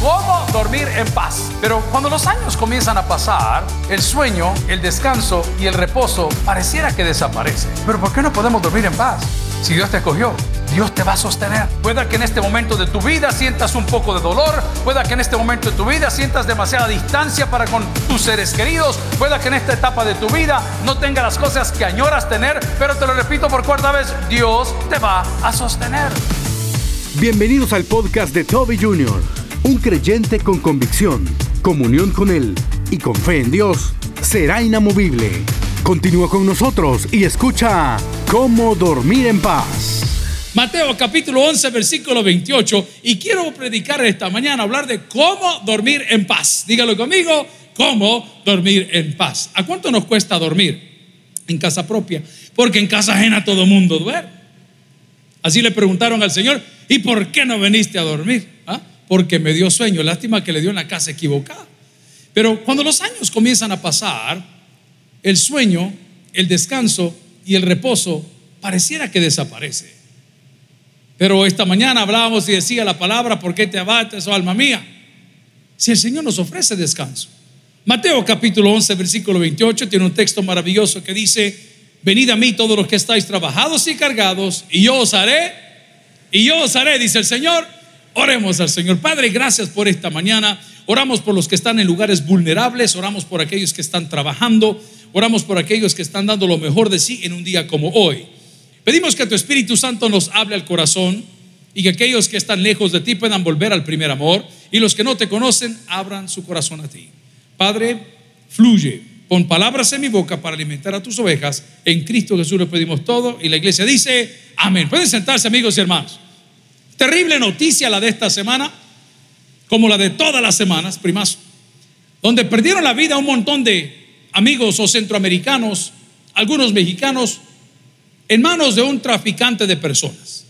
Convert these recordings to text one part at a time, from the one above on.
cómo dormir en paz. Pero cuando los años comienzan a pasar, el sueño, el descanso y el reposo pareciera que desaparece. Pero ¿por qué no podemos dormir en paz? Si Dios te escogió, Dios te va a sostener. Pueda que en este momento de tu vida sientas un poco de dolor, pueda que en este momento de tu vida sientas demasiada distancia para con tus seres queridos, pueda que en esta etapa de tu vida no tenga las cosas que añoras tener, pero te lo repito por cuarta vez, Dios te va a sostener. Bienvenidos al podcast de Toby Jr., un creyente con convicción, comunión con Él y con fe en Dios, será inamovible. Continúa con nosotros y escucha cómo dormir en paz. Mateo capítulo 11, versículo 28. Y quiero predicar esta mañana, hablar de cómo dormir en paz. Dígalo conmigo, cómo dormir en paz. ¿A cuánto nos cuesta dormir? En casa propia. Porque en casa ajena todo mundo duerme. Así le preguntaron al Señor, ¿y por qué no viniste a dormir? ¿Ah? Porque me dio sueño. Lástima que le dio en la casa equivocada. Pero cuando los años comienzan a pasar, el sueño, el descanso y el reposo pareciera que desaparece. Pero esta mañana hablábamos y decía la palabra, ¿por qué te abates, oh alma mía? Si el Señor nos ofrece descanso. Mateo capítulo 11, versículo 28 tiene un texto maravilloso que dice, venid a mí todos los que estáis trabajados y cargados, y yo os haré, y yo os haré, dice el Señor. Oremos al Señor. Padre, gracias por esta mañana. Oramos por los que están en lugares vulnerables, oramos por aquellos que están trabajando, oramos por aquellos que están dando lo mejor de sí en un día como hoy. Pedimos que tu Espíritu Santo nos hable al corazón y que aquellos que están lejos de ti puedan volver al primer amor y los que no te conocen abran su corazón a ti. Padre, fluye, pon palabras en mi boca para alimentar a tus ovejas. En Cristo Jesús le pedimos todo y la iglesia dice, amén. Pueden sentarse amigos y hermanos. Terrible noticia la de esta semana, como la de todas las semanas, primas, donde perdieron la vida un montón de amigos o centroamericanos, algunos mexicanos, en manos de un traficante de personas.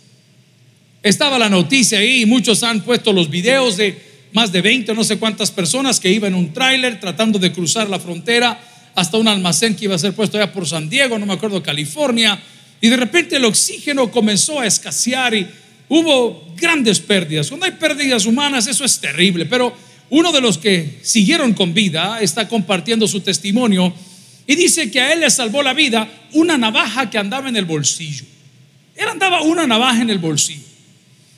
Estaba la noticia ahí y muchos han puesto los videos de más de 20, no sé cuántas personas que iban en un tráiler tratando de cruzar la frontera hasta un almacén que iba a ser puesto allá por San Diego, no me acuerdo, California, y de repente el oxígeno comenzó a escasear y hubo grandes pérdidas. Cuando hay pérdidas humanas, eso es terrible, pero uno de los que siguieron con vida está compartiendo su testimonio y dice que a él le salvó la vida una navaja que andaba en el bolsillo. Él andaba una navaja en el bolsillo.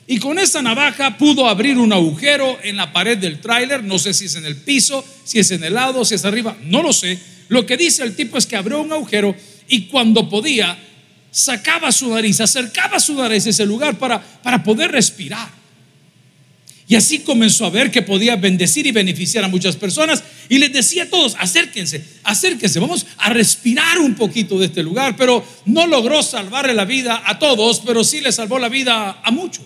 Y con esa navaja pudo abrir un agujero en la pared del tráiler. No sé si es en el piso, si es en el lado, si es arriba. No lo sé. Lo que dice el tipo es que abrió un agujero y cuando podía, sacaba su nariz, acercaba su nariz a ese lugar para, para poder respirar. Y así comenzó a ver que podía bendecir y beneficiar a muchas personas. Y les decía a todos, acérquense, acérquense, vamos a respirar un poquito de este lugar. Pero no logró salvarle la vida a todos, pero sí le salvó la vida a muchos.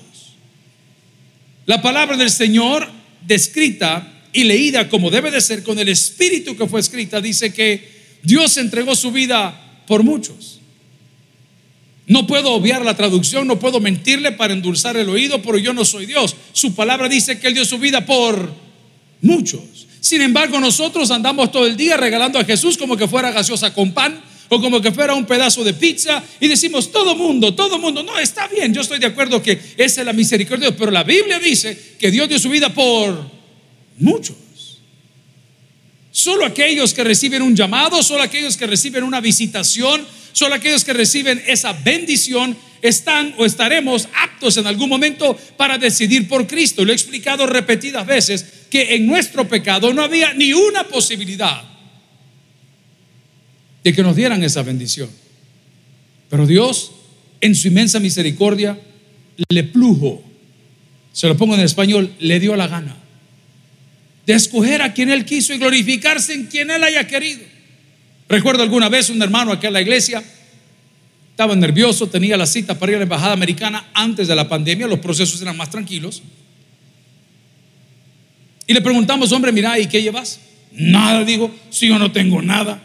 La palabra del Señor, descrita y leída como debe de ser, con el espíritu que fue escrita, dice que Dios entregó su vida por muchos. No puedo obviar la traducción, no puedo mentirle para endulzar el oído, pero yo no soy Dios. Su palabra dice que Él dio su vida por muchos. Sin embargo, nosotros andamos todo el día regalando a Jesús como que fuera gaseosa con pan o como que fuera un pedazo de pizza y decimos, todo mundo, todo mundo, no, está bien, yo estoy de acuerdo que esa es la misericordia de Dios, pero la Biblia dice que Dios dio su vida por muchos. Solo aquellos que reciben un llamado, solo aquellos que reciben una visitación, Solo aquellos que reciben esa bendición están o estaremos aptos en algún momento para decidir por Cristo. Lo he explicado repetidas veces que en nuestro pecado no había ni una posibilidad de que nos dieran esa bendición. Pero Dios, en su inmensa misericordia, le plujo, se lo pongo en español, le dio la gana de escoger a quien Él quiso y glorificarse en quien Él haya querido. Recuerdo alguna vez un hermano aquí en la iglesia, estaba nervioso, tenía la cita para ir a la embajada americana antes de la pandemia, los procesos eran más tranquilos. Y le preguntamos, hombre, mira, ¿y qué llevas? Nada, digo, si yo no tengo nada.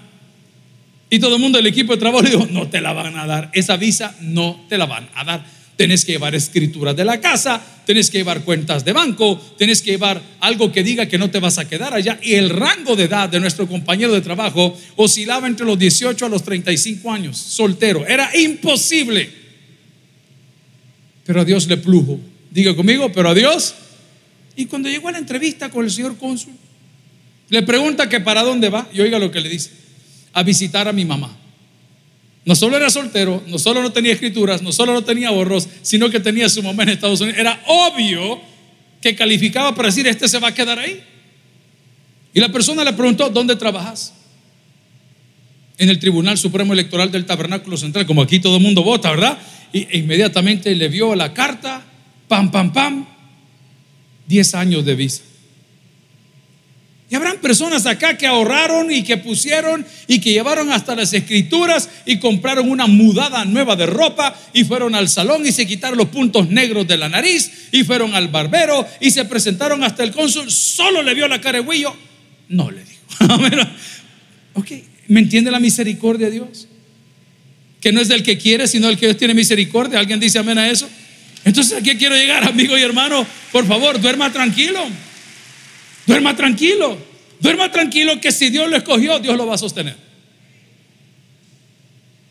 Y todo el mundo del equipo de trabajo le dijo, no te la van a dar, esa visa no te la van a dar tenés que llevar escrituras de la casa, tenés que llevar cuentas de banco, tenés que llevar algo que diga que no te vas a quedar allá. Y el rango de edad de nuestro compañero de trabajo oscilaba entre los 18 a los 35 años, soltero. Era imposible. Pero a Dios le plujo. Diga conmigo, pero a Dios Y cuando llegó a la entrevista con el señor cónsul, le pregunta que para dónde va y oiga lo que le dice, a visitar a mi mamá. No solo era soltero, no solo no tenía escrituras, no solo no tenía ahorros, sino que tenía su mamá en Estados Unidos. Era obvio que calificaba para decir, este se va a quedar ahí. Y la persona le preguntó, ¿dónde trabajas? En el Tribunal Supremo Electoral del Tabernáculo Central, como aquí todo el mundo vota, ¿verdad? Y e inmediatamente le vio la carta, pam, pam, pam, 10 años de visa. Y habrán personas acá que ahorraron y que pusieron y que llevaron hasta las escrituras y compraron una mudada nueva de ropa y fueron al salón y se quitaron los puntos negros de la nariz y fueron al barbero y se presentaron hasta el cónsul. Solo le vio la cara de Huillo. No le dijo. ok, ¿me entiende la misericordia de Dios? Que no es del que quiere, sino del que Dios tiene misericordia. ¿Alguien dice amén a eso? Entonces, ¿a qué quiero llegar, amigo y hermano? Por favor, duerma tranquilo. Duerma tranquilo. Duerma tranquilo que si Dios lo escogió, Dios lo va a sostener.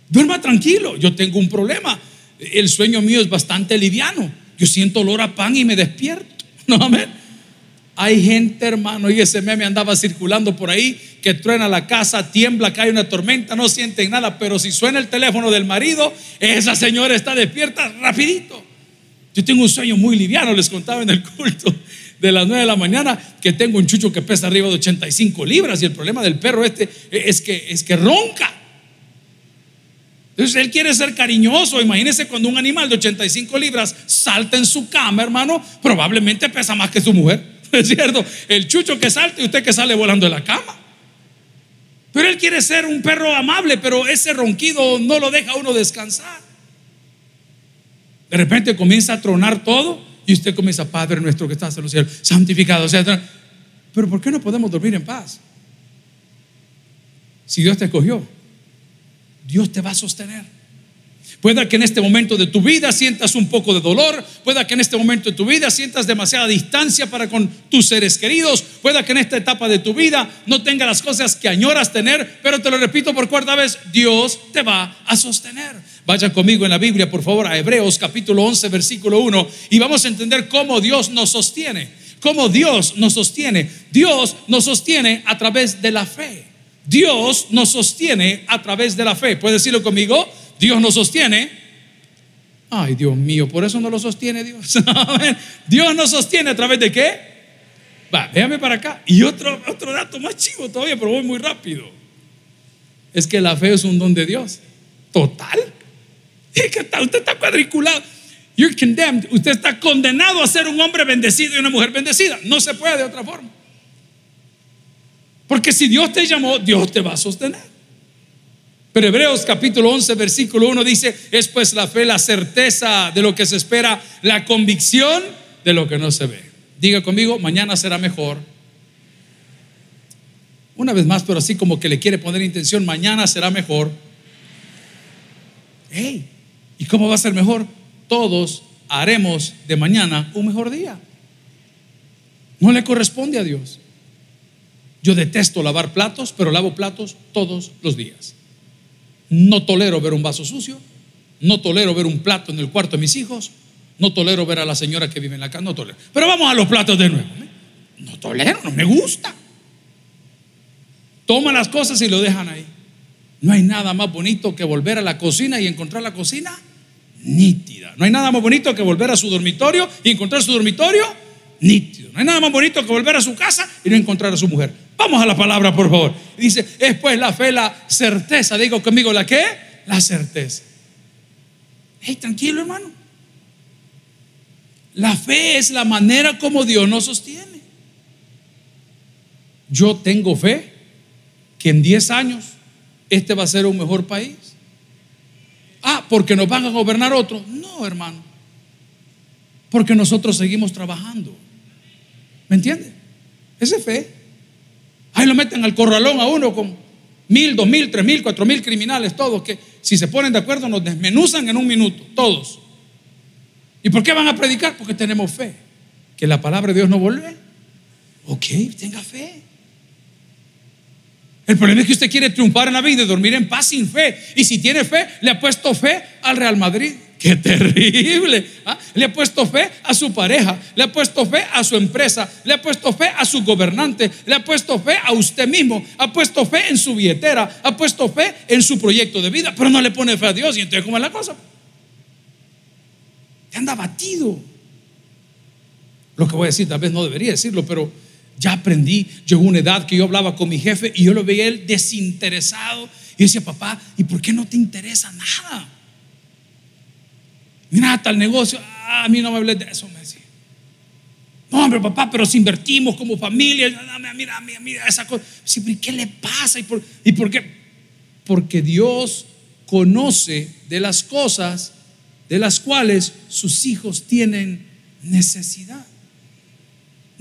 Duerma tranquilo. Yo tengo un problema. El sueño mío es bastante liviano. Yo siento olor a pan y me despierto. No, amén. Hay gente, hermano, y ese meme andaba circulando por ahí, que truena la casa, tiembla, cae una tormenta, no sienten nada, pero si suena el teléfono del marido, esa señora está despierta rapidito. Yo tengo un sueño muy liviano, les contaba en el culto de las 9 de la mañana que tengo un chucho que pesa arriba de 85 libras y el problema del perro este es que, es que ronca. Entonces él quiere ser cariñoso. Imagínese cuando un animal de 85 libras salta en su cama, hermano, probablemente pesa más que su mujer. Es cierto, el chucho que salta y usted que sale volando de la cama. Pero él quiere ser un perro amable, pero ese ronquido no lo deja uno descansar. De repente comienza a tronar todo y usted comienza, Padre nuestro que estás en los cielos, santificado. Sea, pero ¿por qué no podemos dormir en paz? Si Dios te escogió, Dios te va a sostener. Pueda que en este momento de tu vida sientas un poco de dolor, pueda que en este momento de tu vida sientas demasiada distancia para con tus seres queridos, pueda que en esta etapa de tu vida no tenga las cosas que añoras tener, pero te lo repito por cuarta vez, Dios te va a sostener. Vaya conmigo en la Biblia, por favor, a Hebreos capítulo 11, versículo 1, y vamos a entender cómo Dios nos sostiene, cómo Dios nos sostiene. Dios nos sostiene a través de la fe. Dios nos sostiene a través de la fe. ¿Puede decirlo conmigo? Dios nos sostiene. Ay, Dios mío, por eso no lo sostiene Dios. Dios nos sostiene a través de qué? Va, véame para acá. Y otro, otro dato más chivo todavía, pero voy muy rápido. Es que la fe es un don de Dios. Total. Usted está cuadriculado. You're condemned. Usted está condenado a ser un hombre bendecido y una mujer bendecida. No se puede de otra forma. Porque si Dios te llamó, Dios te va a sostener. Pero Hebreos capítulo 11, versículo 1 dice, es pues la fe la certeza de lo que se espera, la convicción de lo que no se ve. Diga conmigo, mañana será mejor. Una vez más, pero así como que le quiere poner intención, mañana será mejor. Hey, ¿y cómo va a ser mejor? Todos haremos de mañana un mejor día. No le corresponde a Dios. Yo detesto lavar platos, pero lavo platos todos los días. No tolero ver un vaso sucio. No tolero ver un plato en el cuarto de mis hijos. No tolero ver a la señora que vive en la casa. No tolero. Pero vamos a los platos de nuevo. ¿eh? No tolero, no me gusta. Toma las cosas y lo dejan ahí. No hay nada más bonito que volver a la cocina y encontrar la cocina nítida. No hay nada más bonito que volver a su dormitorio y encontrar su dormitorio nítido. No hay nada más bonito que volver a su casa y no encontrar a su mujer. Vamos a la palabra, por favor. Dice, es pues la fe, la certeza. Digo conmigo, ¿la qué? La certeza. Hey, tranquilo, hermano. La fe es la manera como Dios nos sostiene. Yo tengo fe que en 10 años este va a ser un mejor país. Ah, porque nos van a gobernar otros. No, hermano. Porque nosotros seguimos trabajando. ¿Me entiende? Esa es fe. Ahí lo meten al corralón a uno con mil, dos mil, tres mil, cuatro mil criminales, todos que si se ponen de acuerdo nos desmenuzan en un minuto, todos. ¿Y por qué van a predicar? Porque tenemos fe. Que la palabra de Dios no vuelve. Ok, tenga fe. El problema es que usted quiere triunfar en la vida y dormir en paz sin fe. Y si tiene fe, le ha puesto fe al Real Madrid Qué terrible. ¿ah? Le ha puesto fe a su pareja, le ha puesto fe a su empresa, le ha puesto fe a su gobernante, le ha puesto fe a usted mismo, ha puesto fe en su billetera, ha puesto fe en su proyecto de vida, pero no le pone fe a Dios. Y entonces, ¿cómo es la cosa? Te anda batido. Lo que voy a decir, tal vez no debería decirlo, pero ya aprendí. Llegó una edad que yo hablaba con mi jefe y yo lo veía él desinteresado. Y decía, papá, ¿y por qué no te interesa nada? Mira, hasta el negocio, ah, a mí no me hables de eso, me decía. No, hombre, papá, pero si invertimos como familia, mira, mira, mira esa cosa. Sí, pero ¿qué le pasa? ¿Y por, ¿Y por qué? Porque Dios conoce de las cosas de las cuales sus hijos tienen necesidad.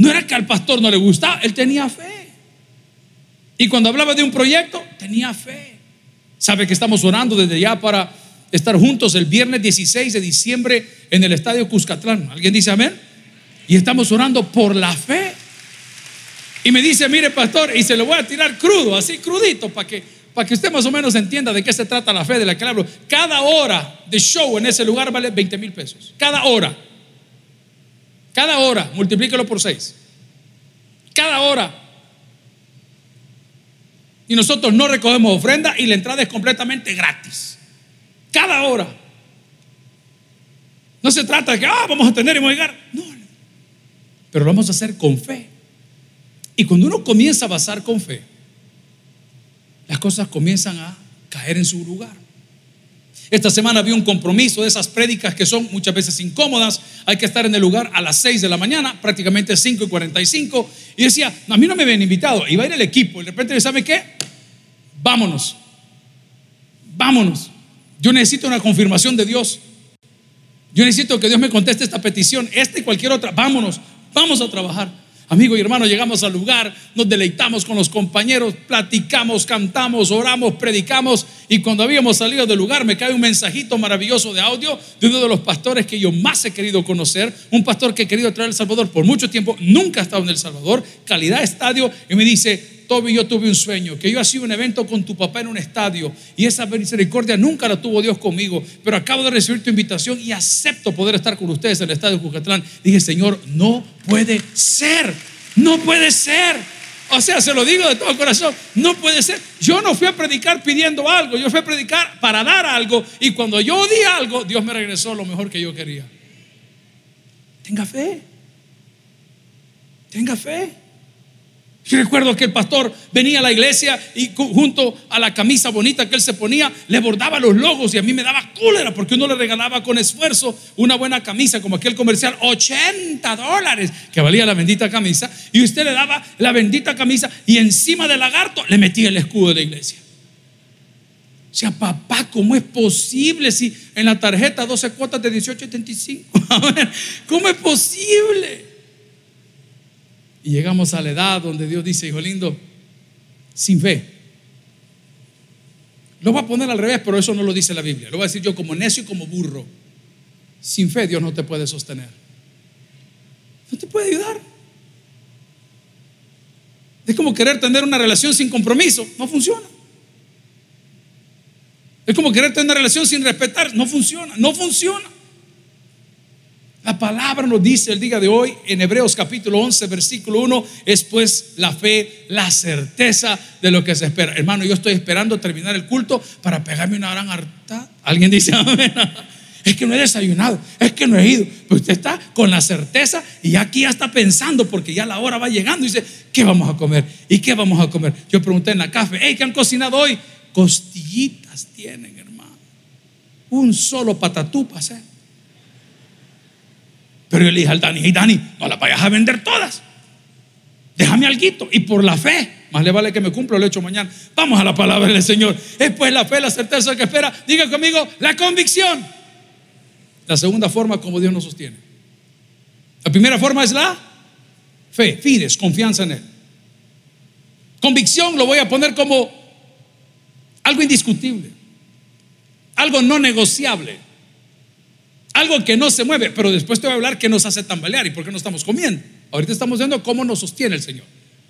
No era que al pastor no le gustaba, él tenía fe. Y cuando hablaba de un proyecto, tenía fe. Sabe que estamos orando desde ya para estar juntos el viernes 16 de diciembre en el estadio Cuscatlán. ¿Alguien dice amén? Y estamos orando por la fe. Y me dice, mire pastor, y se lo voy a tirar crudo, así crudito, para que, que usted más o menos entienda de qué se trata la fe de la que hablo. Cada hora de show en ese lugar vale 20 mil pesos. Cada hora. Cada hora, multiplíquelo por 6. Cada hora. Y nosotros no recogemos ofrenda y la entrada es completamente gratis. Cada hora. No se trata de que ah, vamos a tener y vamos a llegar. No, pero lo vamos a hacer con fe. Y cuando uno comienza a basar con fe, las cosas comienzan a caer en su lugar. Esta semana había un compromiso de esas prédicas que son muchas veces incómodas. Hay que estar en el lugar a las 6 de la mañana, prácticamente 5 y 45. Y decía, a mí no me habían invitado. Iba a ir el equipo. Y de repente, ¿sabe qué? Vámonos. Vámonos. Yo necesito una confirmación de Dios. Yo necesito que Dios me conteste esta petición, esta y cualquier otra. Vámonos, vamos a trabajar. Amigo y hermano, llegamos al lugar, nos deleitamos con los compañeros, platicamos, cantamos, oramos, predicamos. Y cuando habíamos salido del lugar, me cae un mensajito maravilloso de audio de uno de los pastores que yo más he querido conocer, un pastor que he querido traer al Salvador por mucho tiempo, nunca ha estado en El Salvador, calidad estadio, y me dice, Toby, yo tuve un sueño, que yo hacía un evento con tu papá en un estadio y esa misericordia nunca la tuvo Dios conmigo, pero acabo de recibir tu invitación y acepto poder estar con ustedes en el estadio de Cucatlán. Dije, Señor, no puede ser, no puede ser. O sea, se lo digo de todo corazón, no puede ser. Yo no fui a predicar pidiendo algo, yo fui a predicar para dar algo y cuando yo di algo, Dios me regresó lo mejor que yo quería. Tenga fe, tenga fe. Yo recuerdo que el pastor venía a la iglesia y junto a la camisa bonita que él se ponía, le bordaba los logos y a mí me daba cólera porque uno le regalaba con esfuerzo una buena camisa, como aquel comercial, 80 dólares que valía la bendita camisa, y usted le daba la bendita camisa y encima del lagarto le metía el escudo de la iglesia. O sea, papá, ¿cómo es posible si en la tarjeta 12 cuotas de 18.75? ¿Cómo es posible? Y llegamos a la edad donde Dios dice, hijo lindo, sin fe. Lo voy a poner al revés, pero eso no lo dice la Biblia. Lo voy a decir yo como necio y como burro. Sin fe Dios no te puede sostener. No te puede ayudar. Es como querer tener una relación sin compromiso. No funciona. Es como querer tener una relación sin respetar. No funciona. No funciona. La palabra nos dice el día de hoy en Hebreos capítulo 11, versículo 1, es pues la fe, la certeza de lo que se espera. Hermano, yo estoy esperando terminar el culto para pegarme una gran harta. Alguien dice, amén. Es que no he desayunado, es que no he ido. Pero usted está con la certeza y aquí ya está pensando porque ya la hora va llegando y dice, ¿qué vamos a comer? ¿Y qué vamos a comer? Yo pregunté en la café, ¿qué han cocinado hoy? Costillitas tienen, hermano. Un solo patatupas, ¿eh? Pero yo le dije al Dani, hey Dani, no las vayas a vender todas. Déjame algo y por la fe, más le vale que me cumpla lo hecho mañana. Vamos a la palabra del Señor. Es pues la fe, la certeza que espera. Diga conmigo, la convicción. La segunda forma como Dios nos sostiene. La primera forma es la fe, fides, confianza en Él. Convicción lo voy a poner como algo indiscutible, algo no negociable. Algo que no se mueve, pero después te voy a hablar que nos hace tambalear y por qué no estamos comiendo. Ahorita estamos viendo cómo nos sostiene el Señor.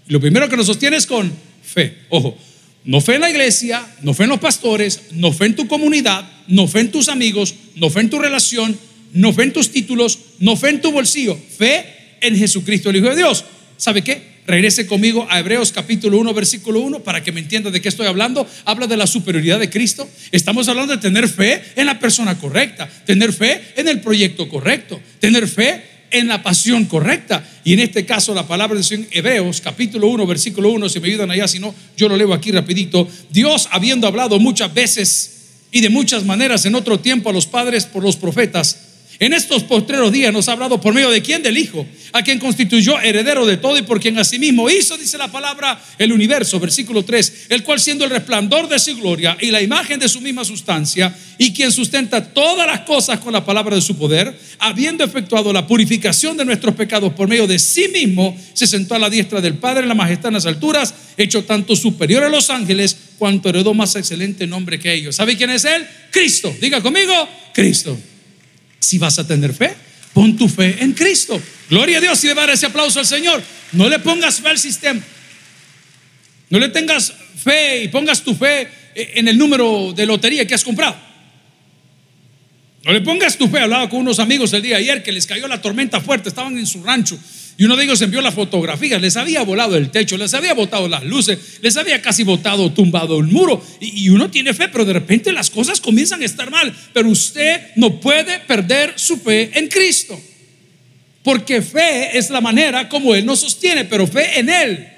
lo primero que nos sostiene es con fe. Ojo, No fe en la iglesia, no fe en los pastores, no fe en tu comunidad, no fe en tus amigos, no fe en tu relación, no fe en tus títulos, no fe en tu bolsillo, fe en Jesucristo, el Hijo de Dios. ¿Sabe qué? Regrese conmigo a Hebreos capítulo 1, versículo 1, para que me entienda de qué estoy hablando. Habla de la superioridad de Cristo. Estamos hablando de tener fe en la persona correcta, tener fe en el proyecto correcto, tener fe en la pasión correcta. Y en este caso la palabra de Hebreos capítulo 1, versículo 1, si me ayudan allá, si no, yo lo leo aquí rapidito. Dios habiendo hablado muchas veces y de muchas maneras en otro tiempo a los padres por los profetas en estos postreros días nos ha hablado por medio de quién? Del Hijo, a quien constituyó heredero de todo y por quien asimismo hizo, dice la palabra, el universo, versículo 3, el cual siendo el resplandor de su gloria y la imagen de su misma sustancia, y quien sustenta todas las cosas con la palabra de su poder, habiendo efectuado la purificación de nuestros pecados por medio de sí mismo, se sentó a la diestra del Padre en la majestad en las alturas, hecho tanto superior a los ángeles, cuanto heredó más excelente nombre que ellos. ¿Sabe quién es Él? Cristo. Diga conmigo, Cristo. Si vas a tener fe, pon tu fe en Cristo. Gloria a Dios y le dar ese aplauso al Señor. No le pongas fe al sistema. No le tengas fe y pongas tu fe en el número de lotería que has comprado. No le pongas tu fe. Hablaba con unos amigos el día de ayer que les cayó la tormenta fuerte, estaban en su rancho y uno de ellos envió las fotografías, les había volado el techo, les había botado las luces, les había casi botado, tumbado el muro. Y, uno tiene fe, pero de repente las cosas comienzan a estar mal. Pero usted no puede perder su fe en Cristo. Porque fe es la manera como Él nos sostiene, pero fe en Él.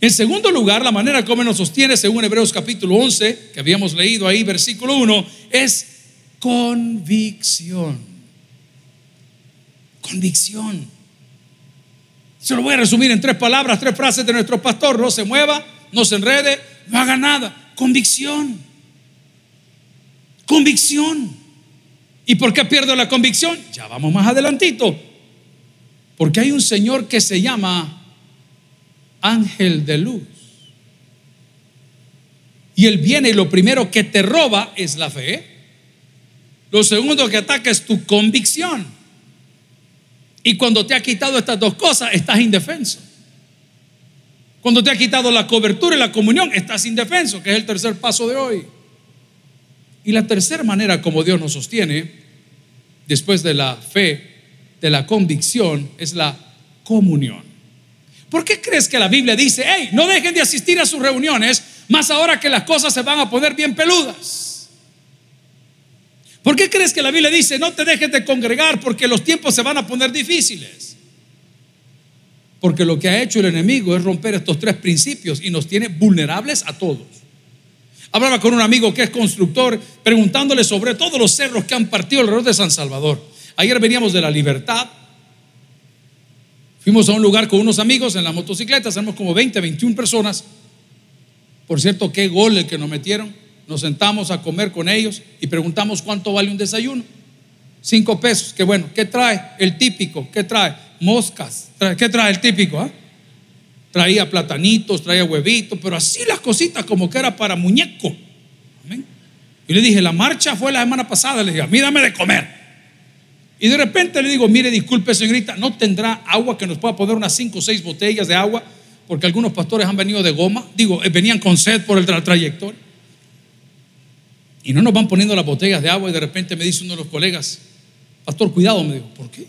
En segundo lugar, la manera como Él nos sostiene, según Hebreos capítulo 11, que habíamos leído ahí, versículo 1, es convicción. Convicción. Se lo voy a resumir en tres palabras, tres frases de nuestro pastor. No se mueva, no se enrede, no haga nada. Convicción. Convicción. ¿Y por qué pierdo la convicción? Ya vamos más adelantito. Porque hay un Señor que se llama ángel de luz. Y Él viene y lo primero que te roba es la fe. Lo segundo que ataca es tu convicción. Y cuando te ha quitado estas dos cosas, estás indefenso. Cuando te ha quitado la cobertura y la comunión, estás indefenso, que es el tercer paso de hoy. Y la tercera manera como Dios nos sostiene, después de la fe, de la convicción, es la comunión. ¿Por qué crees que la Biblia dice, hey, no dejen de asistir a sus reuniones, más ahora que las cosas se van a poner bien peludas? ¿Por qué crees que la Biblia dice, no te dejes de congregar porque los tiempos se van a poner difíciles? Porque lo que ha hecho el enemigo es romper estos tres principios y nos tiene vulnerables a todos. Hablaba con un amigo que es constructor, preguntándole sobre todos los cerros que han partido alrededor de San Salvador. Ayer veníamos de la libertad. Fuimos a un lugar con unos amigos en la motocicleta, somos como 20, 21 personas. Por cierto, qué gol el que nos metieron nos sentamos a comer con ellos y preguntamos cuánto vale un desayuno. Cinco pesos, qué bueno. ¿Qué trae? El típico, ¿qué trae? Moscas. ¿Qué trae el típico? Ah? Traía platanitos, traía huevitos, pero así las cositas como que era para muñeco. Y le dije, la marcha fue la semana pasada. Le dije, a mí dame de comer. Y de repente le digo, mire, disculpe señorita, ¿no tendrá agua que nos pueda poner unas cinco o seis botellas de agua? Porque algunos pastores han venido de goma. Digo, eh, venían con sed por el trayectoria. Y no nos van poniendo las botellas de agua y de repente me dice uno de los colegas, pastor, cuidado, me dijo, ¿por qué?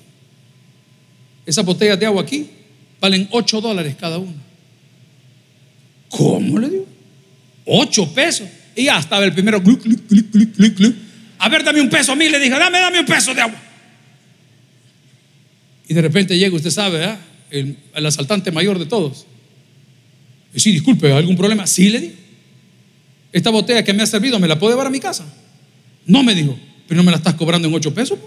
Esas botellas de agua aquí valen 8 dólares cada una. ¿Cómo le digo? 8 pesos. Y ya estaba el primero, a ver, dame un peso a mí, le dije, dame, dame un peso de agua. Y de repente llega, usted sabe, el, el, asaltante mayor de todos. Y sí, disculpe, ¿algún problema? Sí, le dije esta botella que me ha servido, ¿me la puedo llevar a mi casa? No me dijo, pero no me la estás cobrando en 8 pesos.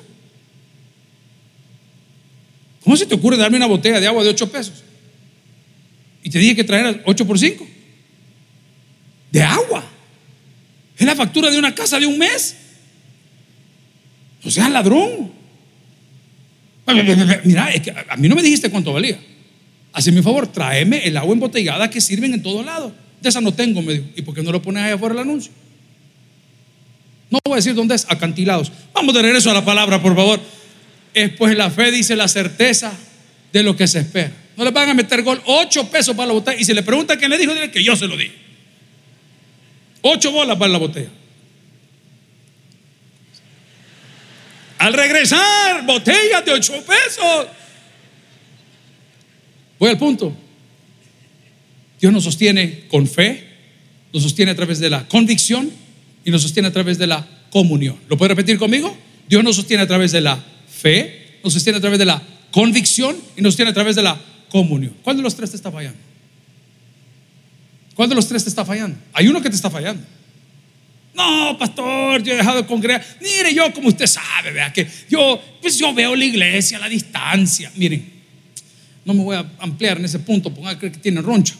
¿Cómo se te ocurre darme una botella de agua de 8 pesos? Y te dije que traer 8 por 5. De agua. Es la factura de una casa de un mes. O sea, ladrón. Mira, es que a mí no me dijiste cuánto valía. Hazme un favor, tráeme el agua embotellada que sirven en todos lados. De esa no tengo, me dijo. ¿Y por qué no lo pones ahí afuera el anuncio? No voy a decir dónde es, acantilados. Vamos de regreso a la palabra, por favor. Es pues la fe dice la certeza de lo que se espera. No le van a meter gol, ocho pesos para la botella. Y si le pregunta quién le dijo, dile que yo se lo di. Ocho bolas vale la botella. Al regresar, botellas de ocho pesos. Voy al punto. Dios nos sostiene con fe, nos sostiene a través de la convicción y nos sostiene a través de la comunión. ¿Lo puede repetir conmigo? Dios nos sostiene a través de la fe, nos sostiene a través de la convicción y nos sostiene a través de la comunión. ¿Cuál de los tres te está fallando? ¿Cuál de los tres te está fallando? Hay uno que te está fallando. No, pastor, yo he dejado de congregar. Mire, yo como usted sabe, vea que yo, pues yo veo la iglesia a la distancia. Miren, no me voy a ampliar en ese punto, creer que tiene roncha.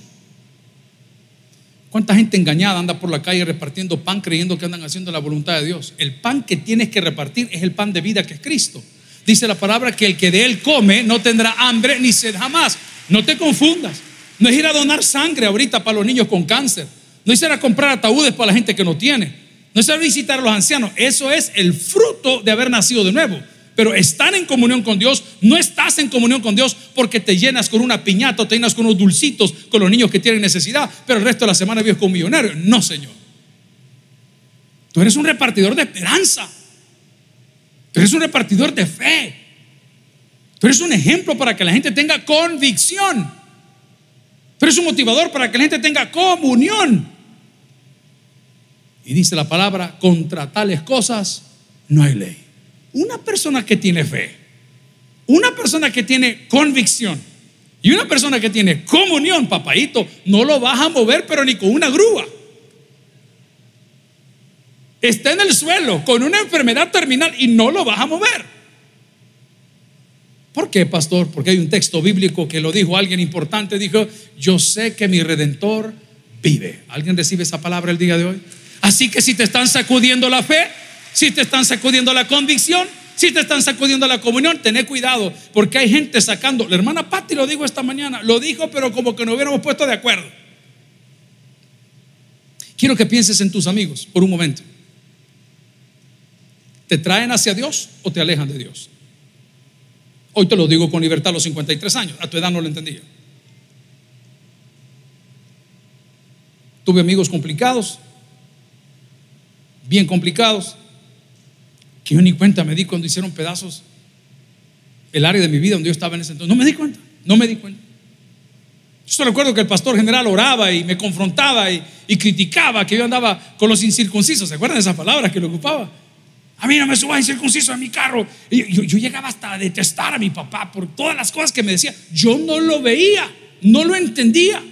¿Cuánta gente engañada anda por la calle repartiendo pan creyendo que andan haciendo la voluntad de Dios? El pan que tienes que repartir es el pan de vida que es Cristo. Dice la palabra que el que de él come no tendrá hambre ni sed jamás. No te confundas. No es ir a donar sangre ahorita para los niños con cáncer. No es ir a comprar ataúdes para la gente que no tiene. No es ir a visitar a los ancianos. Eso es el fruto de haber nacido de nuevo pero están en comunión con Dios, no estás en comunión con Dios porque te llenas con una piñata, te llenas con unos dulcitos con los niños que tienen necesidad, pero el resto de la semana vives con un millonario. No, Señor. Tú eres un repartidor de esperanza. Tú eres un repartidor de fe. Tú eres un ejemplo para que la gente tenga convicción. Tú eres un motivador para que la gente tenga comunión. Y dice la palabra, contra tales cosas no hay ley. Una persona que tiene fe, una persona que tiene convicción y una persona que tiene comunión, papadito, no lo vas a mover, pero ni con una grúa. Está en el suelo con una enfermedad terminal y no lo vas a mover. ¿Por qué, pastor? Porque hay un texto bíblico que lo dijo alguien importante. Dijo, yo sé que mi redentor vive. ¿Alguien recibe esa palabra el día de hoy? Así que si te están sacudiendo la fe, si te están sacudiendo la convicción, si te están sacudiendo la comunión, tené cuidado, porque hay gente sacando. La hermana Patti lo dijo esta mañana, lo dijo, pero como que no hubiéramos puesto de acuerdo. Quiero que pienses en tus amigos por un momento. ¿Te traen hacia Dios o te alejan de Dios? Hoy te lo digo con libertad a los 53 años, a tu edad no lo entendía. Tuve amigos complicados, bien complicados, que yo ni cuenta me di cuando hicieron pedazos el área de mi vida donde yo estaba en ese entonces. No me di cuenta, no me di cuenta. Yo solo recuerdo que el pastor general oraba y me confrontaba y, criticaba que yo andaba con los incircuncisos. ¿Se acuerdan de esa palabra que lo ocupaba? A mí no me subas incircunciso a mi carro. yo, yo, llegaba hasta a detestar a mi papá por todas las cosas que me decía. Yo no lo veía, no lo entendía.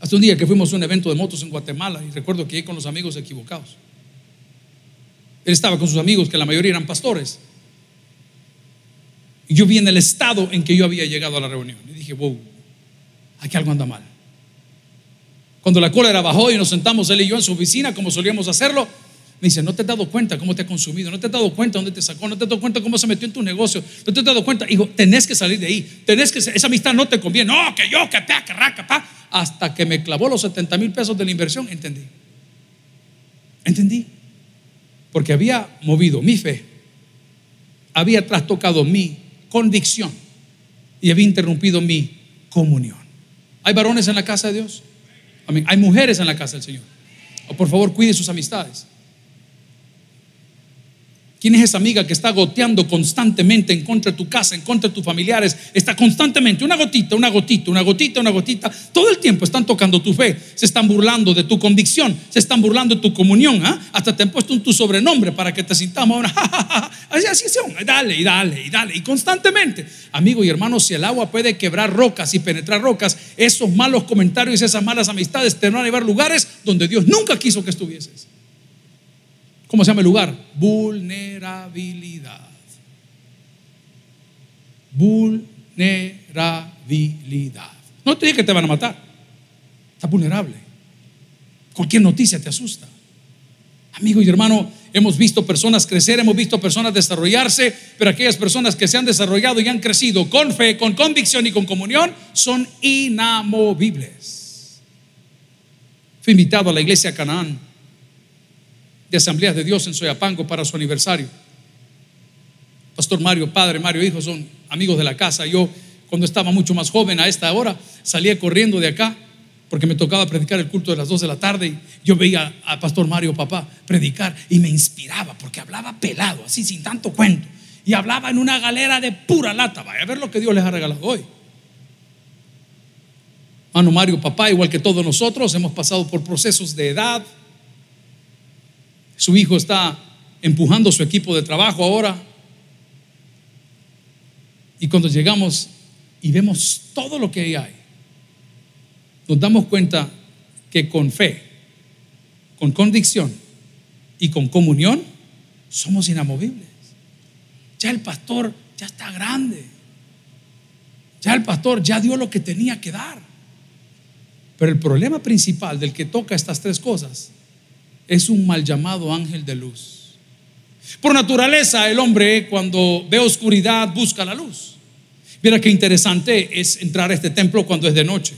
Hasta un día que fuimos a un evento de motos en Guatemala y recuerdo que llegué con los amigos equivocados. Él estaba con sus amigos, que la mayoría eran pastores. Y yo vi en el estado en que yo había llegado a la reunión. Y dije, wow, aquí algo anda mal. Cuando la cólera bajó y nos sentamos él y yo en su oficina, como solíamos hacerlo, me dice, no te has dado cuenta cómo te ha consumido, no te has dado cuenta dónde te sacó, no te has dado cuenta cómo se metió en tu negocio, no te has dado cuenta. Hijo, tenés que salir de ahí, tenés que, esa amistad no te conviene. No, que yo, que pa, que raca, pa. Hasta que me clavó los 70 mil pesos de la inversión, entendí. Entendí. Porque había movido mi fe, había trastocado mi convicción y había interrumpido mi comunión. ¿Hay varones en la casa de Dios? Hay mujeres en la casa del Señor. O por favor, cuide sus amistades. ¿Quién es esa amiga que está goteando constantemente en contra de tu casa, en contra de tus familiares? Está constantemente, una gotita, una gotita, una gotita, una gotita. Todo el tiempo están tocando tu fe, se están burlando de tu convicción, se están burlando de tu comunión. ¿ah? Hasta te han puesto un tu sobrenombre para que te sintamos. así, así son. Dale y dale y dale. Y constantemente, amigo y hermano, si el agua puede quebrar rocas y penetrar rocas, esos malos comentarios y esas malas amistades te van a llevar lugares donde Dios nunca quiso que estuvieses. ¿Cómo se llama el lugar? Vulnerabilidad. Vulnerabilidad. No te diga que te van a matar. Estás vulnerable. Cualquier noticia te asusta. Amigo y hermano, hemos visto personas crecer, hemos visto personas desarrollarse, pero aquellas personas que se han desarrollado y han crecido con fe, con convicción y con comunión son inamovibles. Fui invitado a la iglesia Canaán de Asambleas de Dios en Soyapango para su aniversario. Pastor Mario, padre, Mario, hijo, son amigos de la casa. Yo, cuando estaba mucho más joven a esta hora, salía corriendo de acá porque me tocaba predicar el culto de las 2 de la tarde y yo veía al pastor Mario Papá predicar y me inspiraba porque hablaba pelado, así sin tanto cuento. Y hablaba en una galera de pura lata. Vaya a ver lo que Dios les ha regalado hoy. Mano Mario Papá, igual que todos nosotros, hemos pasado por procesos de edad. Su hijo está empujando su equipo de trabajo ahora. Y cuando llegamos y vemos todo lo que hay, nos damos cuenta que con fe, con convicción y con comunión somos inamovibles. Ya el pastor ya está grande. Ya el pastor ya dio lo que tenía que dar. Pero el problema principal del que toca estas tres cosas es un mal llamado ángel de luz. Por naturaleza, el hombre cuando ve oscuridad busca la luz. Mira qué interesante es entrar a este templo cuando es de noche.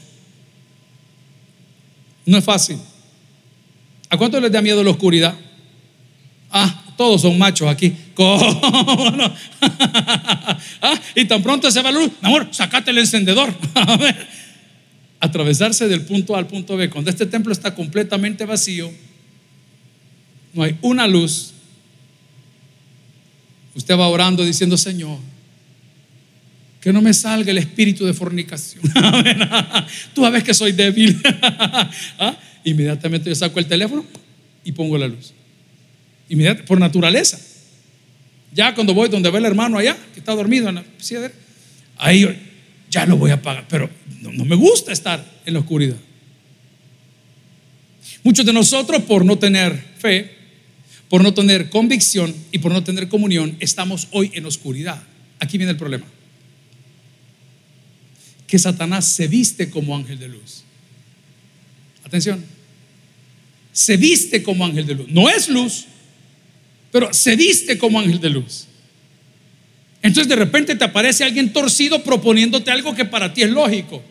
No es fácil. ¿A cuánto les da miedo la oscuridad? Ah, todos son machos aquí. ¿Cómo no? ah, y tan pronto se va la luz, amor, sacate el encendedor. Atravesarse del punto A al punto B. Cuando este templo está completamente vacío, no hay una luz. Usted va orando diciendo, Señor, que no me salga el espíritu de fornicación. Tú sabes que soy débil. ¿Ah? Inmediatamente yo saco el teléfono y pongo la luz. Inmediatamente, por naturaleza. Ya cuando voy donde ve el hermano allá, que está dormido en la ahí ya lo voy a apagar. Pero no me gusta estar en la oscuridad. Muchos de nosotros, por no tener fe, por no tener convicción y por no tener comunión, estamos hoy en oscuridad. Aquí viene el problema que Satanás se viste como ángel de luz. Atención, se viste como ángel de luz. No es luz, pero se viste como ángel de luz. Entonces de repente te aparece alguien torcido proponiéndote algo que para ti es lógico.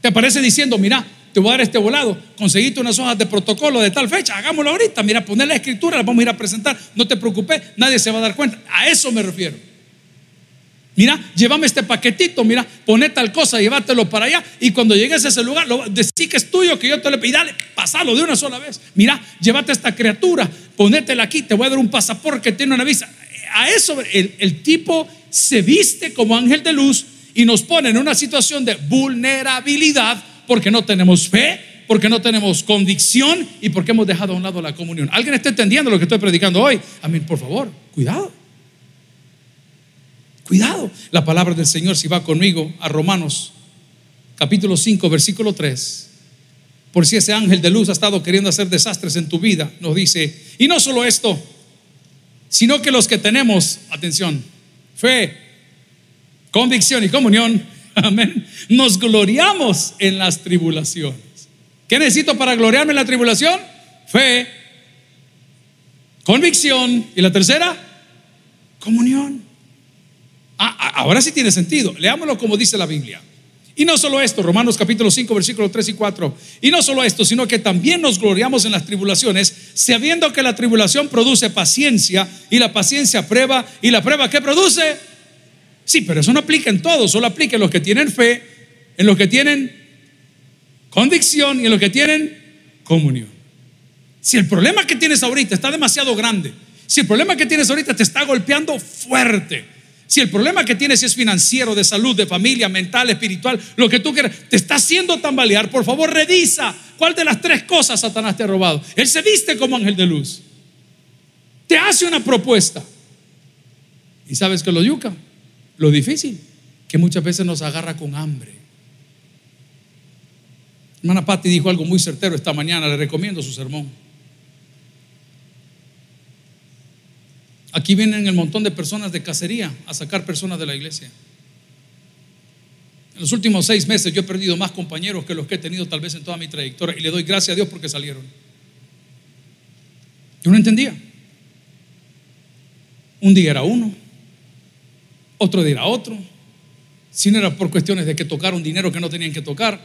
Te aparece diciendo, mira, te voy a dar este volado, conseguiste unas hojas de protocolo de tal fecha, hagámoslo ahorita, mira, poner la escritura, la vamos a ir a presentar, no te preocupes, nadie se va a dar cuenta. A eso me refiero. Mira, llévame este paquetito, mira, poné tal cosa, llévatelo para allá. Y cuando llegues a ese lugar, lo, que es tuyo, que yo te lo pedí, dale, pasalo de una sola vez. Mira, llévate esta criatura, ponétela aquí, te voy a dar un pasaporte que tiene una visa. A eso el, el tipo se viste como ángel de luz y nos pone en una situación de vulnerabilidad porque no tenemos fe, porque no tenemos convicción y porque hemos dejado a un lado la comunión. ¿Alguien está entendiendo lo que estoy predicando hoy? Amén, por favor, cuidado. Cuidado. La palabra del Señor, si va conmigo a Romanos capítulo 5, versículo 3. Por si ese ángel de luz ha estado queriendo hacer desastres en tu vida, nos dice, y no solo esto, sino que los que tenemos, atención, fe, convicción y comunión, amén, nos gloriamos en las tribulaciones. ¿Qué necesito para gloriarme en la tribulación? Fe, convicción y la tercera, comunión. Ah, ah, ahora sí tiene sentido. Leámoslo como dice la Biblia. Y no solo esto, Romanos capítulo 5, versículos 3 y 4. Y no solo esto, sino que también nos gloriamos en las tribulaciones, sabiendo que la tribulación produce paciencia y la paciencia prueba y la prueba ¿qué produce? Sí, pero eso no aplica en todo, solo aplica en los que tienen fe, en los que tienen convicción y en los que tienen comunión. Si el problema que tienes ahorita está demasiado grande, si el problema que tienes ahorita te está golpeando fuerte, si el problema que tienes es financiero, de salud, de familia, mental, espiritual, lo que tú quieras, te está haciendo tambalear, por favor revisa cuál de las tres cosas Satanás te ha robado. Él se viste como ángel de luz. Te hace una propuesta. ¿Y sabes que lo yuca? Lo difícil, que muchas veces nos agarra con hambre. Hermana Patti dijo algo muy certero esta mañana, le recomiendo su sermón. Aquí vienen el montón de personas de cacería a sacar personas de la iglesia. En los últimos seis meses yo he perdido más compañeros que los que he tenido tal vez en toda mi trayectoria y le doy gracias a Dios porque salieron. Yo no entendía. Un día era uno, otro era otro. Si no era por cuestiones de que tocaron dinero que no tenían que tocar,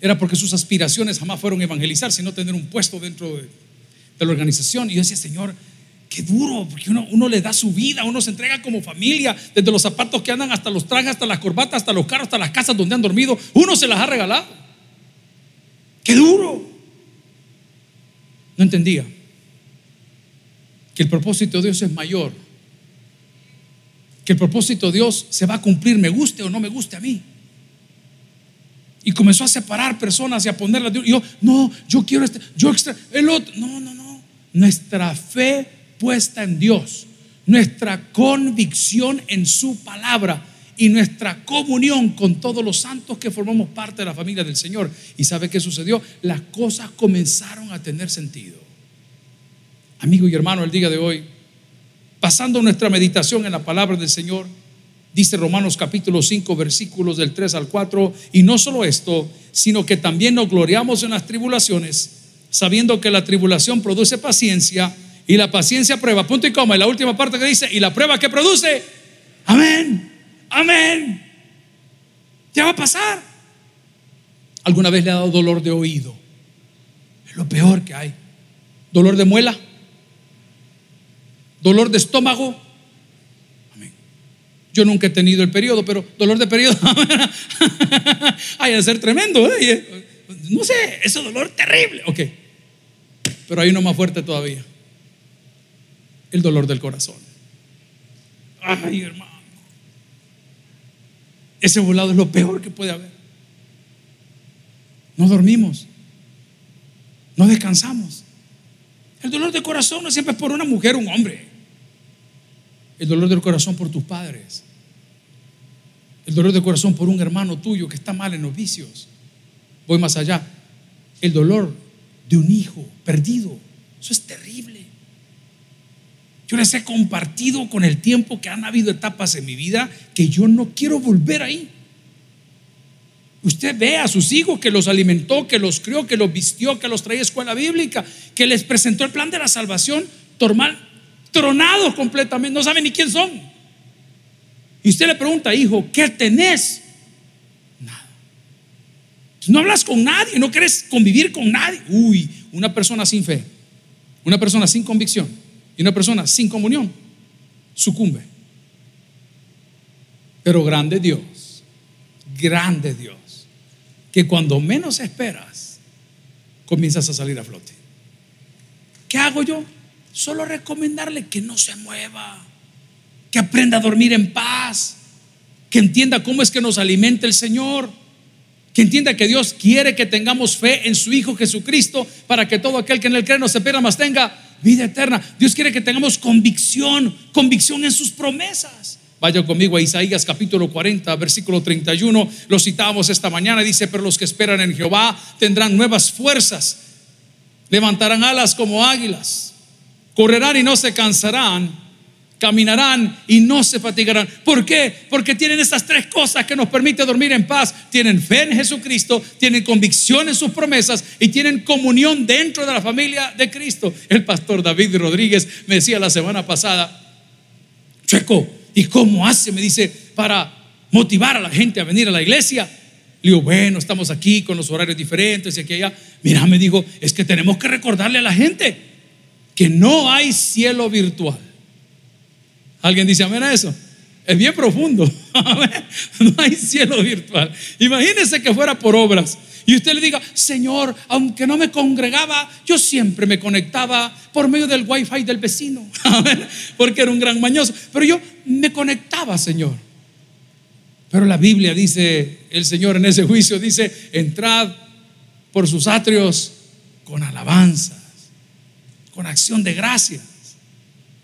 era porque sus aspiraciones jamás fueron evangelizar, sino tener un puesto dentro de, de la organización. Y yo decía, Señor, Qué duro, porque uno, uno, le da su vida, uno se entrega como familia, desde los zapatos que andan hasta los trajes, hasta las corbatas, hasta los carros, hasta las casas donde han dormido, uno se las ha regalado. Qué duro. No entendía que el propósito de Dios es mayor, que el propósito de Dios se va a cumplir, me guste o no me guste a mí. Y comenzó a separar personas y a ponerlas. Y yo, no, yo quiero este, yo extra, el otro. No, no, no. Nuestra fe puesta en Dios, nuestra convicción en su palabra y nuestra comunión con todos los santos que formamos parte de la familia del Señor. ¿Y sabe qué sucedió? Las cosas comenzaron a tener sentido. Amigo y hermano, el día de hoy, pasando nuestra meditación en la palabra del Señor, dice Romanos capítulo 5, versículos del 3 al 4, y no solo esto, sino que también nos gloriamos en las tribulaciones, sabiendo que la tribulación produce paciencia y la paciencia prueba, punto y coma. Y la última parte que dice, y la prueba que produce, amén, amén. Ya va a pasar. ¿Alguna vez le ha dado dolor de oído? Es lo peor que hay. Dolor de muela. Dolor de estómago. Amén. Yo nunca he tenido el periodo, pero dolor de periodo. Hay de ser tremendo. ¿eh? No sé, ese dolor terrible. Ok. Pero hay uno más fuerte todavía el dolor del corazón. Ay, hermano. Ese volado es lo peor que puede haber. No dormimos. No descansamos. El dolor del corazón no siempre es por una mujer o un hombre. El dolor del corazón por tus padres. El dolor del corazón por un hermano tuyo que está mal en los vicios. Voy más allá. El dolor de un hijo perdido. Eso es terrible. Yo les he compartido con el tiempo que han habido etapas en mi vida que yo no quiero volver ahí. Usted ve a sus hijos que los alimentó, que los crió, que los vistió, que los traía a escuela bíblica, que les presentó el plan de la salvación, tormal, tronados completamente, no saben ni quién son. Y usted le pregunta, hijo, ¿qué tenés? Nada. No hablas con nadie, no quieres convivir con nadie. Uy, una persona sin fe, una persona sin convicción y una persona sin comunión sucumbe. Pero grande Dios, grande Dios, que cuando menos esperas, comienzas a salir a flote. ¿Qué hago yo? Solo recomendarle que no se mueva, que aprenda a dormir en paz, que entienda cómo es que nos alimenta el Señor, que entienda que Dios quiere que tengamos fe en su Hijo Jesucristo para que todo aquel que en él cree no se pierda, más tenga vida eterna. Dios quiere que tengamos convicción, convicción en sus promesas. Vaya conmigo a Isaías capítulo 40, versículo 31. Lo citamos esta mañana. Dice, pero los que esperan en Jehová tendrán nuevas fuerzas. Levantarán alas como águilas. Correrán y no se cansarán caminarán y no se fatigarán. ¿Por qué? Porque tienen estas tres cosas que nos permiten dormir en paz. Tienen fe en Jesucristo, tienen convicción en sus promesas y tienen comunión dentro de la familia de Cristo. El pastor David Rodríguez me decía la semana pasada, Checo, ¿y cómo hace? Me dice, para motivar a la gente a venir a la iglesia. Le digo, bueno, estamos aquí con los horarios diferentes y aquí allá. Mira, me dijo, es que tenemos que recordarle a la gente que no hay cielo virtual. ¿Alguien dice amén a eso? Es bien profundo. no hay cielo virtual. Imagínese que fuera por obras. Y usted le diga, Señor, aunque no me congregaba, yo siempre me conectaba por medio del wifi del vecino. Porque era un gran mañoso. Pero yo me conectaba, Señor. Pero la Biblia dice, el Señor en ese juicio dice, entrad por sus atrios con alabanzas, con acción de gracias.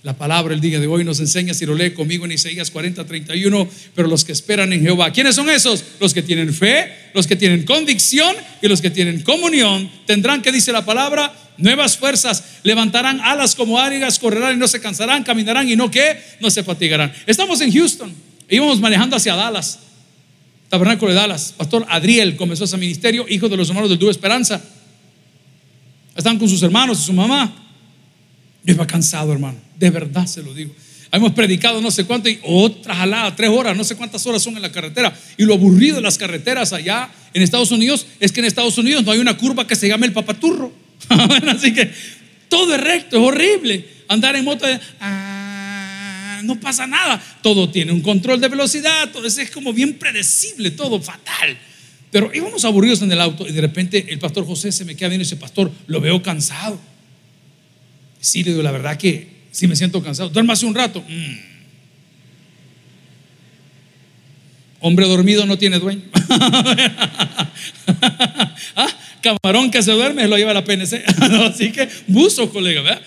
La palabra el día de hoy nos enseña, si lo lee conmigo en Isaías 40, 31, pero los que esperan en Jehová, ¿quiénes son esos? Los que tienen fe, los que tienen convicción y los que tienen comunión, tendrán, que dice la palabra, nuevas fuerzas, levantarán alas como águilas, correrán y no se cansarán, caminarán y no que, no se fatigarán. Estamos en Houston, íbamos manejando hacia Dallas, tabernáculo de Dallas. Pastor Adriel comenzó ese ministerio, hijo de los hermanos del Dúo Esperanza. Están con sus hermanos y su mamá. Yo iba cansado, hermano. De verdad se lo digo. Hemos predicado no sé cuánto y otra jalada, tres horas, no sé cuántas horas son en la carretera. Y lo aburrido de las carreteras allá en Estados Unidos es que en Estados Unidos no hay una curva que se llame el papaturro. Así que todo es recto, es horrible. andar en moto, ah, no pasa nada. Todo tiene un control de velocidad, todo es como bien predecible, todo fatal. Pero íbamos aburridos en el auto y de repente el pastor José se me queda viendo y dice, pastor, lo veo cansado. Sí, le digo, la verdad que sí me siento cansado. Duerma hace un rato. Mm. Hombre dormido no tiene dueño. ¿Ah? Camarón que se duerme lo lleva la PNC. Así que buzo, colega, ¿verdad?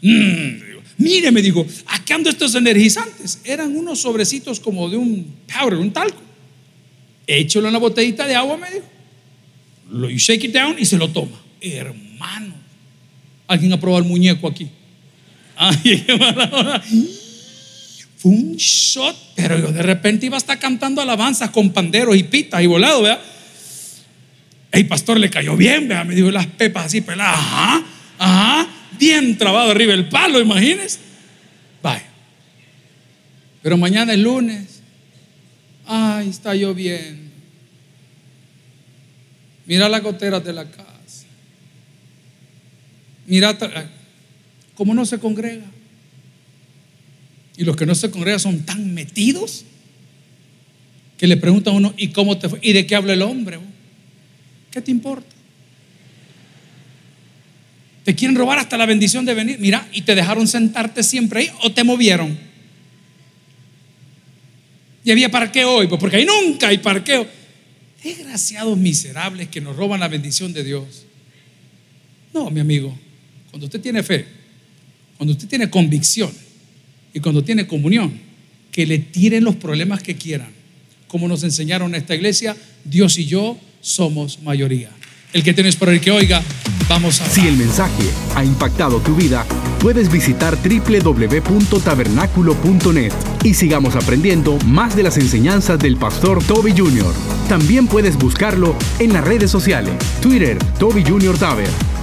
Mm, mire, me dijo, acá ando estos energizantes. Eran unos sobrecitos como de un powder, un talco. Échalo en la botellita de agua, me dijo. Lo, you shake it down y se lo toma. Hermano. ¿Alguien ha probado el muñeco aquí? Fue un shot, pero yo de repente iba a estar cantando alabanzas con panderos y pitas y volado, ¿verdad? El pastor le cayó bien, ¿verdad? Me dijo las pepas así peladas, ajá, ajá, bien trabado arriba el palo, imagínense. Vaya. Pero mañana es lunes. Ay, está lloviendo. Mira las goteras de la casa. Mira cómo no se congrega. Y los que no se congregan son tan metidos que le preguntan a uno, ¿y cómo te fue? ¿Y de qué habla el hombre? ¿Qué te importa? Te quieren robar hasta la bendición de venir. Mira, y te dejaron sentarte siempre ahí o te movieron. Y había parqueo hoy, pues porque ahí nunca hay parqueo. Desgraciados miserables que nos roban la bendición de Dios. No, mi amigo, cuando usted tiene fe, cuando usted tiene convicción, y cuando tiene comunión, que le tiren los problemas que quieran. Como nos enseñaron en esta iglesia, Dios y yo somos mayoría. El que tienes por el que oiga, vamos a... Si el mensaje ha impactado tu vida, puedes visitar www.tabernaculo.net y sigamos aprendiendo más de las enseñanzas del pastor Toby Jr. También puedes buscarlo en las redes sociales, Twitter, Toby Jr. Taber,